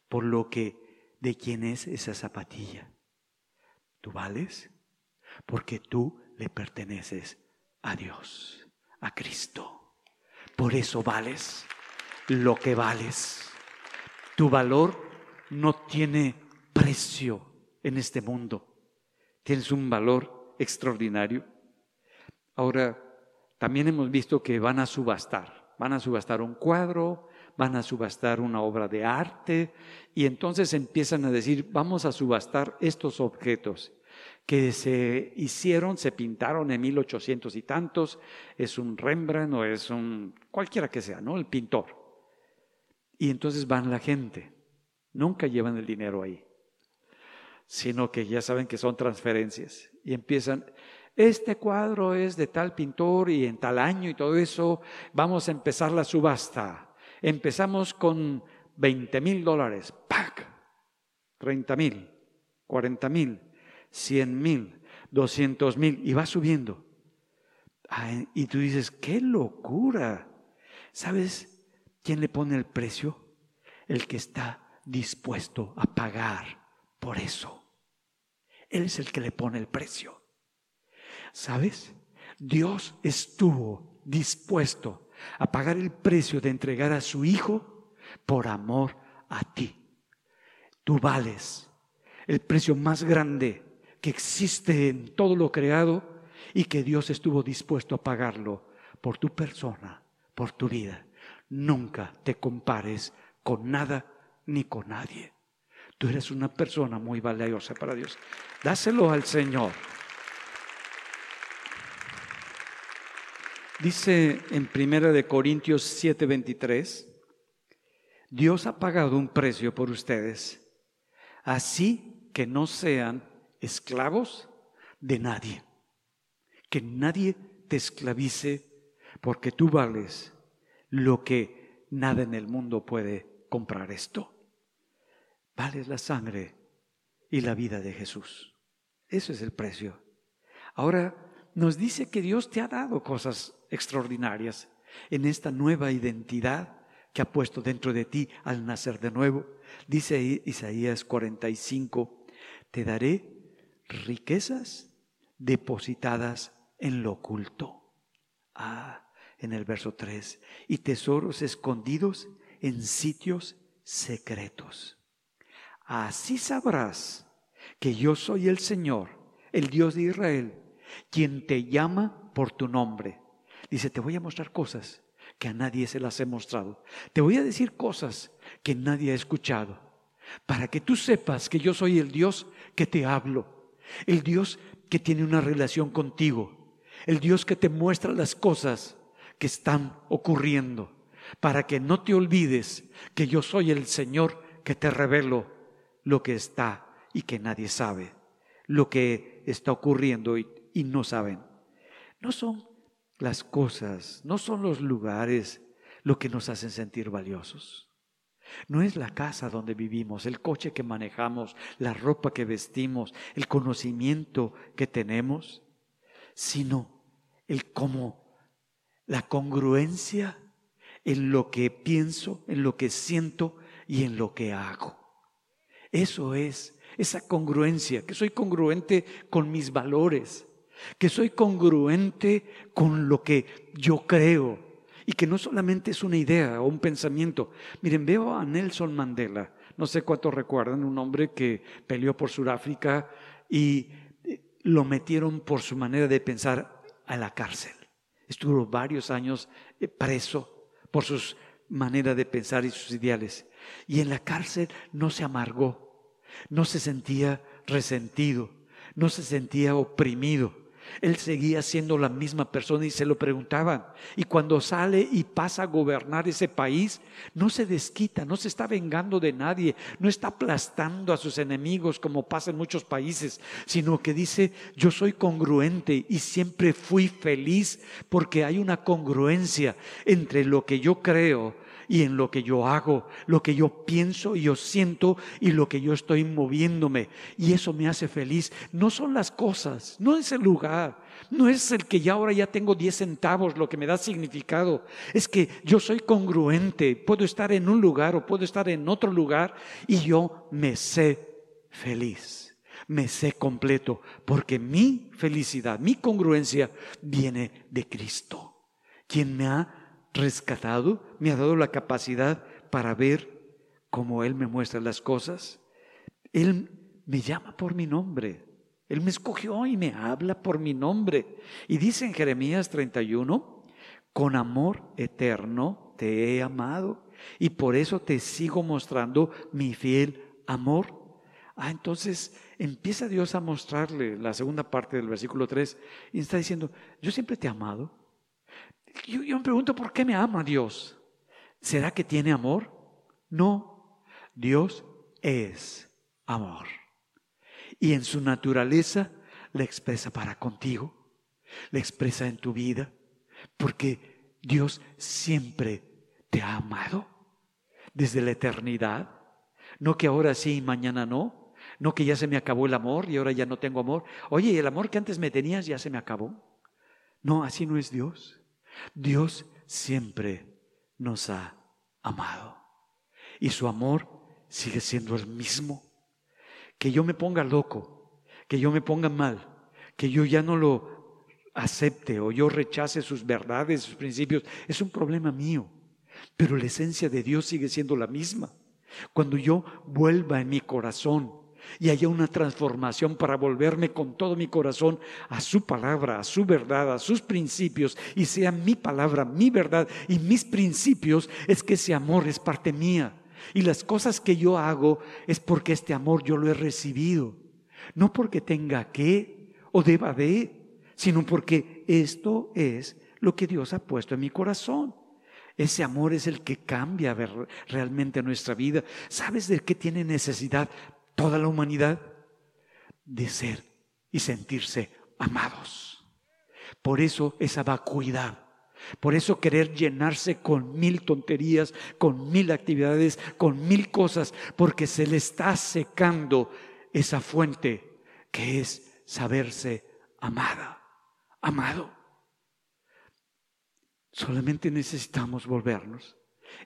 por lo que de quién es esa zapatilla. ¿Tú vales? Porque tú le perteneces a Dios, a Cristo. Por eso vales lo que vales. Tu valor no tiene precio en este mundo. Tienes un valor extraordinario. Ahora, también hemos visto que van a subastar. Van a subastar un cuadro, van a subastar una obra de arte y entonces empiezan a decir, vamos a subastar estos objetos que se hicieron, se pintaron en 1800 y tantos, es un Rembrandt o es un cualquiera que sea, ¿no? El pintor. Y entonces van la gente. Nunca llevan el dinero ahí, sino que ya saben que son transferencias. Y empiezan, este cuadro es de tal pintor y en tal año y todo eso, vamos a empezar la subasta. Empezamos con 20 mil dólares, ¡pac! 30 mil, 40 mil, 100 mil, 200 mil, y va subiendo. y tú dices, qué locura. ¿Sabes? ¿Quién le pone el precio? El que está dispuesto a pagar por eso. Él es el que le pone el precio. ¿Sabes? Dios estuvo dispuesto a pagar el precio de entregar a su Hijo por amor a ti. Tú vales el precio más grande que existe en todo lo creado y que Dios estuvo dispuesto a pagarlo por tu persona, por tu vida. Nunca te compares con nada ni con nadie. Tú eres una persona muy valiosa para Dios. Dáselo al Señor. Dice en Primera de Corintios 7:23, Dios ha pagado un precio por ustedes, así que no sean esclavos de nadie. Que nadie te esclavice porque tú vales lo que nada en el mundo puede comprar esto. Vale la sangre y la vida de Jesús. Eso es el precio. Ahora nos dice que Dios te ha dado cosas extraordinarias en esta nueva identidad que ha puesto dentro de ti al nacer de nuevo. Dice Isaías 45, te daré riquezas depositadas en lo oculto. Ah, en el verso 3, y tesoros escondidos en sitios secretos. Así sabrás que yo soy el Señor, el Dios de Israel, quien te llama por tu nombre. Dice, te voy a mostrar cosas que a nadie se las he mostrado. Te voy a decir cosas que nadie ha escuchado, para que tú sepas que yo soy el Dios que te hablo, el Dios que tiene una relación contigo, el Dios que te muestra las cosas que están ocurriendo, para que no te olvides que yo soy el Señor que te revelo lo que está y que nadie sabe, lo que está ocurriendo y, y no saben. No son las cosas, no son los lugares lo que nos hacen sentir valiosos. No es la casa donde vivimos, el coche que manejamos, la ropa que vestimos, el conocimiento que tenemos, sino el cómo, la congruencia en lo que pienso, en lo que siento y en lo que hago. Eso es esa congruencia, que soy congruente con mis valores, que soy congruente con lo que yo creo y que no solamente es una idea o un pensamiento. Miren, veo a Nelson Mandela, no sé cuántos recuerdan, un hombre que peleó por Sudáfrica y eh, lo metieron por su manera de pensar a la cárcel. Estuvo varios años eh, preso por su manera de pensar y sus ideales. Y en la cárcel no se amargó, no se sentía resentido, no se sentía oprimido él seguía siendo la misma persona y se lo preguntaban. Y cuando sale y pasa a gobernar ese país, no se desquita, no se está vengando de nadie, no está aplastando a sus enemigos como pasa en muchos países, sino que dice, yo soy congruente y siempre fui feliz porque hay una congruencia entre lo que yo creo y en lo que yo hago, lo que yo pienso y yo siento y lo que yo estoy moviéndome. Y eso me hace feliz. No son las cosas, no es el lugar, no es el que ya ahora ya tengo 10 centavos lo que me da significado. Es que yo soy congruente, puedo estar en un lugar o puedo estar en otro lugar y yo me sé feliz me sé completo, porque mi felicidad, mi congruencia viene de Cristo, quien me ha rescatado, me ha dado la capacidad para ver cómo Él me muestra las cosas. Él me llama por mi nombre. Él me escogió y me habla por mi nombre. Y dice en Jeremías 31, con amor eterno te he amado y por eso te sigo mostrando mi fiel amor. Ah, entonces empieza Dios a mostrarle la segunda parte del versículo 3 y está diciendo, yo siempre te he amado, yo, me pregunto, ¿por qué me ama Dios? ¿Será que tiene amor? No, Dios es amor. Y en su naturaleza le expresa para contigo, le expresa en tu vida, porque Dios siempre te ha amado desde la eternidad. No que ahora sí y mañana no. No que ya se me acabó el amor y ahora ya no tengo amor. Oye, el amor que antes me tenías ya se me acabó. No, así no es Dios. Dios siempre nos ha amado. Y su amor sigue siendo el mismo. Que yo me ponga loco, que yo me ponga mal, que yo ya no lo acepte o yo rechace sus verdades, sus principios, es un problema mío. Pero la esencia de Dios sigue siendo la misma. Cuando yo vuelva en mi corazón y haya una transformación para volverme con todo mi corazón a su palabra, a su verdad, a sus principios, y sea mi palabra, mi verdad y mis principios, es que ese amor es parte mía. Y las cosas que yo hago es porque este amor yo lo he recibido, no porque tenga que o deba de, sino porque esto es lo que Dios ha puesto en mi corazón. Ese amor es el que cambia realmente nuestra vida. ¿Sabes de qué tiene necesidad toda la humanidad de ser y sentirse amados. Por eso esa vacuidad, por eso querer llenarse con mil tonterías, con mil actividades, con mil cosas, porque se le está secando esa fuente que es saberse amada, amado. Solamente necesitamos volvernos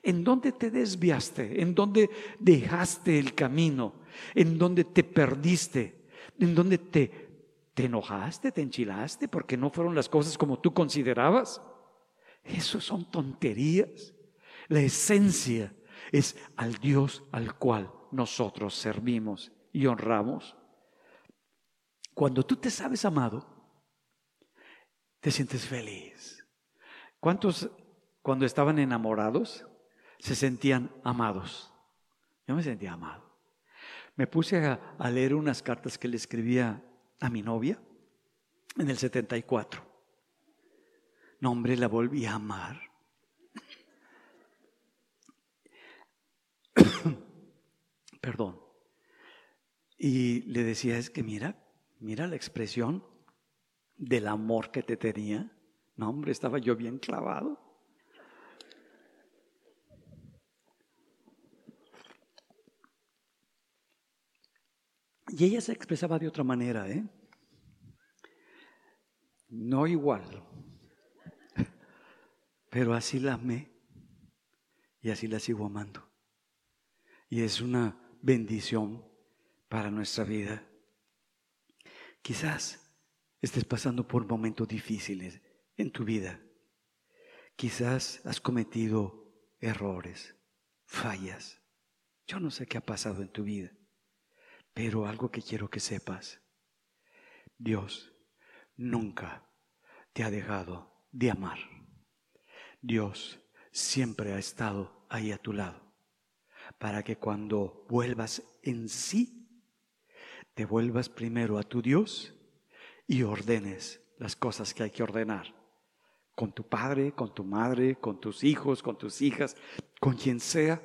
¿En dónde te desviaste? ¿En dónde dejaste el camino? ¿En dónde te perdiste? ¿En dónde te, te enojaste, te enchilaste porque no fueron las cosas como tú considerabas? Eso son tonterías. La esencia es al Dios al cual nosotros servimos y honramos. Cuando tú te sabes amado, te sientes feliz. ¿Cuántos cuando estaban enamorados se sentían amados? Yo me sentía amado. Me puse a, leer unas cartas que le escribía a mi novia en el 74. No, hombre, la volví a amar. Perdón. Y le decía, es que mira, mira la expresión del amor que te tenía. No, hombre, estaba yo bien clavado. Y ella se expresaba de otra manera, ¿eh? No igual, pero así la amé y así la sigo amando. Y es una bendición para nuestra vida. Quizás estés pasando por momentos difíciles en tu vida. Quizás has cometido errores, fallas. Yo no sé qué ha pasado en tu vida, pero algo que quiero que sepas. Dios nunca te ha dejado de amar. Dios siempre ha estado ahí a tu lado para que cuando vuelvas en sí, te vuelvas primero a tu Dios y ordenes las cosas que hay que ordenar. Con tu padre, con tu madre, con tus hijos, con tus hijas, con quien sea,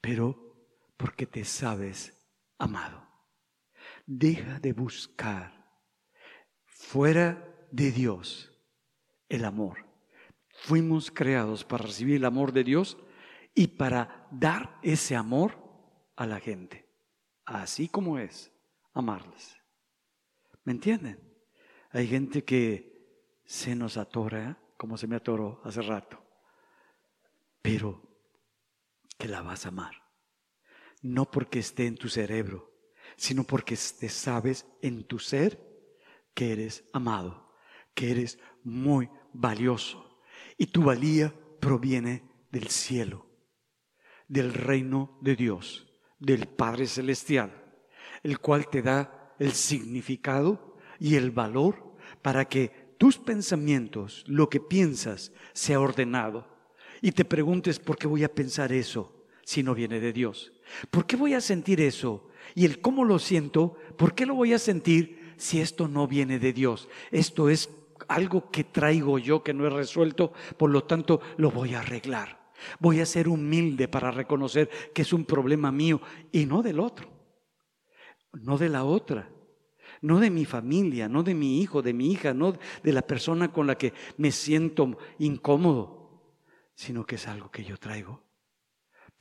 pero porque te sabes amado. Deja de buscar fuera de Dios el amor. Fuimos creados para recibir el amor de Dios y para dar ese amor a la gente, así como es, amarles. ¿Me entienden? Hay gente que se nos atora, como se me atoró hace rato, pero que la vas a amar. No porque esté en tu cerebro, sino porque te sabes en tu ser que eres amado, que eres muy valioso y tu valía proviene del cielo del reino de Dios, del Padre Celestial, el cual te da el significado y el valor para que tus pensamientos, lo que piensas, sea ordenado. Y te preguntes, ¿por qué voy a pensar eso si no viene de Dios? ¿Por qué voy a sentir eso? Y el cómo lo siento, ¿por qué lo voy a sentir si esto no viene de Dios? Esto es algo que traigo yo que no he resuelto, por lo tanto lo voy a arreglar. Voy a ser humilde para reconocer que es un problema mío y no del otro, no de la otra, no de mi familia, no de mi hijo, de mi hija, no de la persona con la que me siento incómodo, sino que es algo que yo traigo.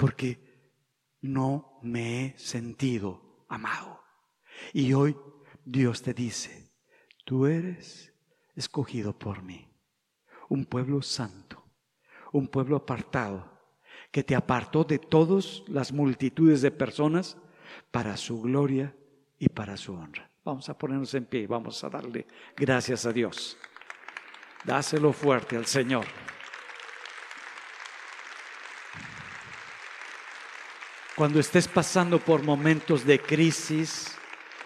Porque no me he sentido amado. Y hoy Dios te dice, tú eres escogido por mí, un pueblo santo un pueblo apartado, que te apartó de todas las multitudes de personas para su gloria y para su honra. Vamos a ponernos en pie vamos a darle gracias a Dios. Dáselo fuerte al Señor. Cuando estés pasando por momentos de crisis,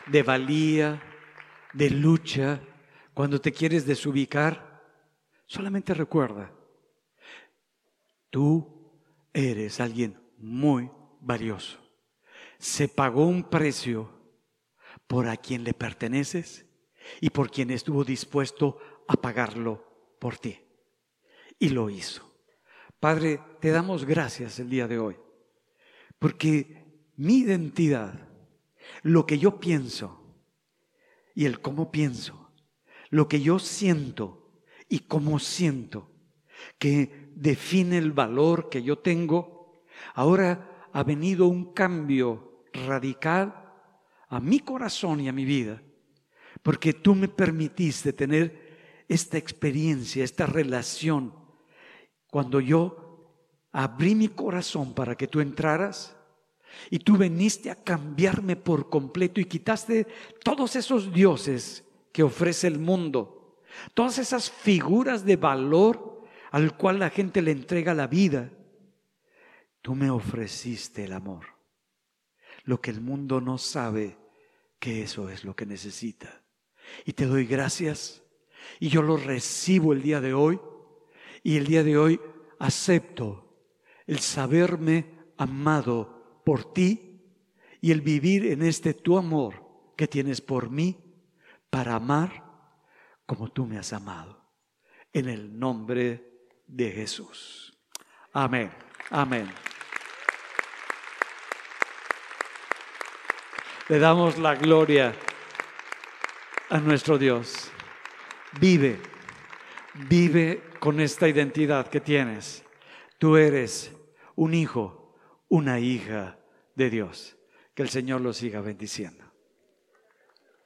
de valía, de lucha, cuando te quieres desubicar, solamente recuerda, Tú eres alguien muy valioso. Se pagó un precio por a quien le perteneces y por quien estuvo dispuesto a pagarlo por ti. Y lo hizo. Padre, te damos gracias el día de hoy, porque mi identidad, lo que yo pienso y el cómo pienso, lo que yo siento y cómo siento, que define el valor que yo tengo, ahora ha venido un cambio radical a mi corazón y a mi vida, porque tú me permitiste tener esta experiencia, esta relación, cuando yo abrí mi corazón para que tú entraras. Y tú viniste a cambiarme por completo y quitaste todos esos dioses que ofrece el mundo, todas esas figuras de valor al cual la gente le entrega la vida. tú me ofreciste el amor, lo que el mundo no sabe que eso es lo que necesita. Y te doy gracias y yo lo recibo el día de hoy y el día de hoy acepto el saberme amado por ti y el vivir en este tu amor que tienes por mí para amar como tú me has amado. En el nombre de Jesús. Amén. Amén. Le damos la gloria a nuestro Dios. Vive, vive con esta identidad que tienes. Tú eres un hijo, una hija de Dios. Que el Señor lo siga bendiciendo.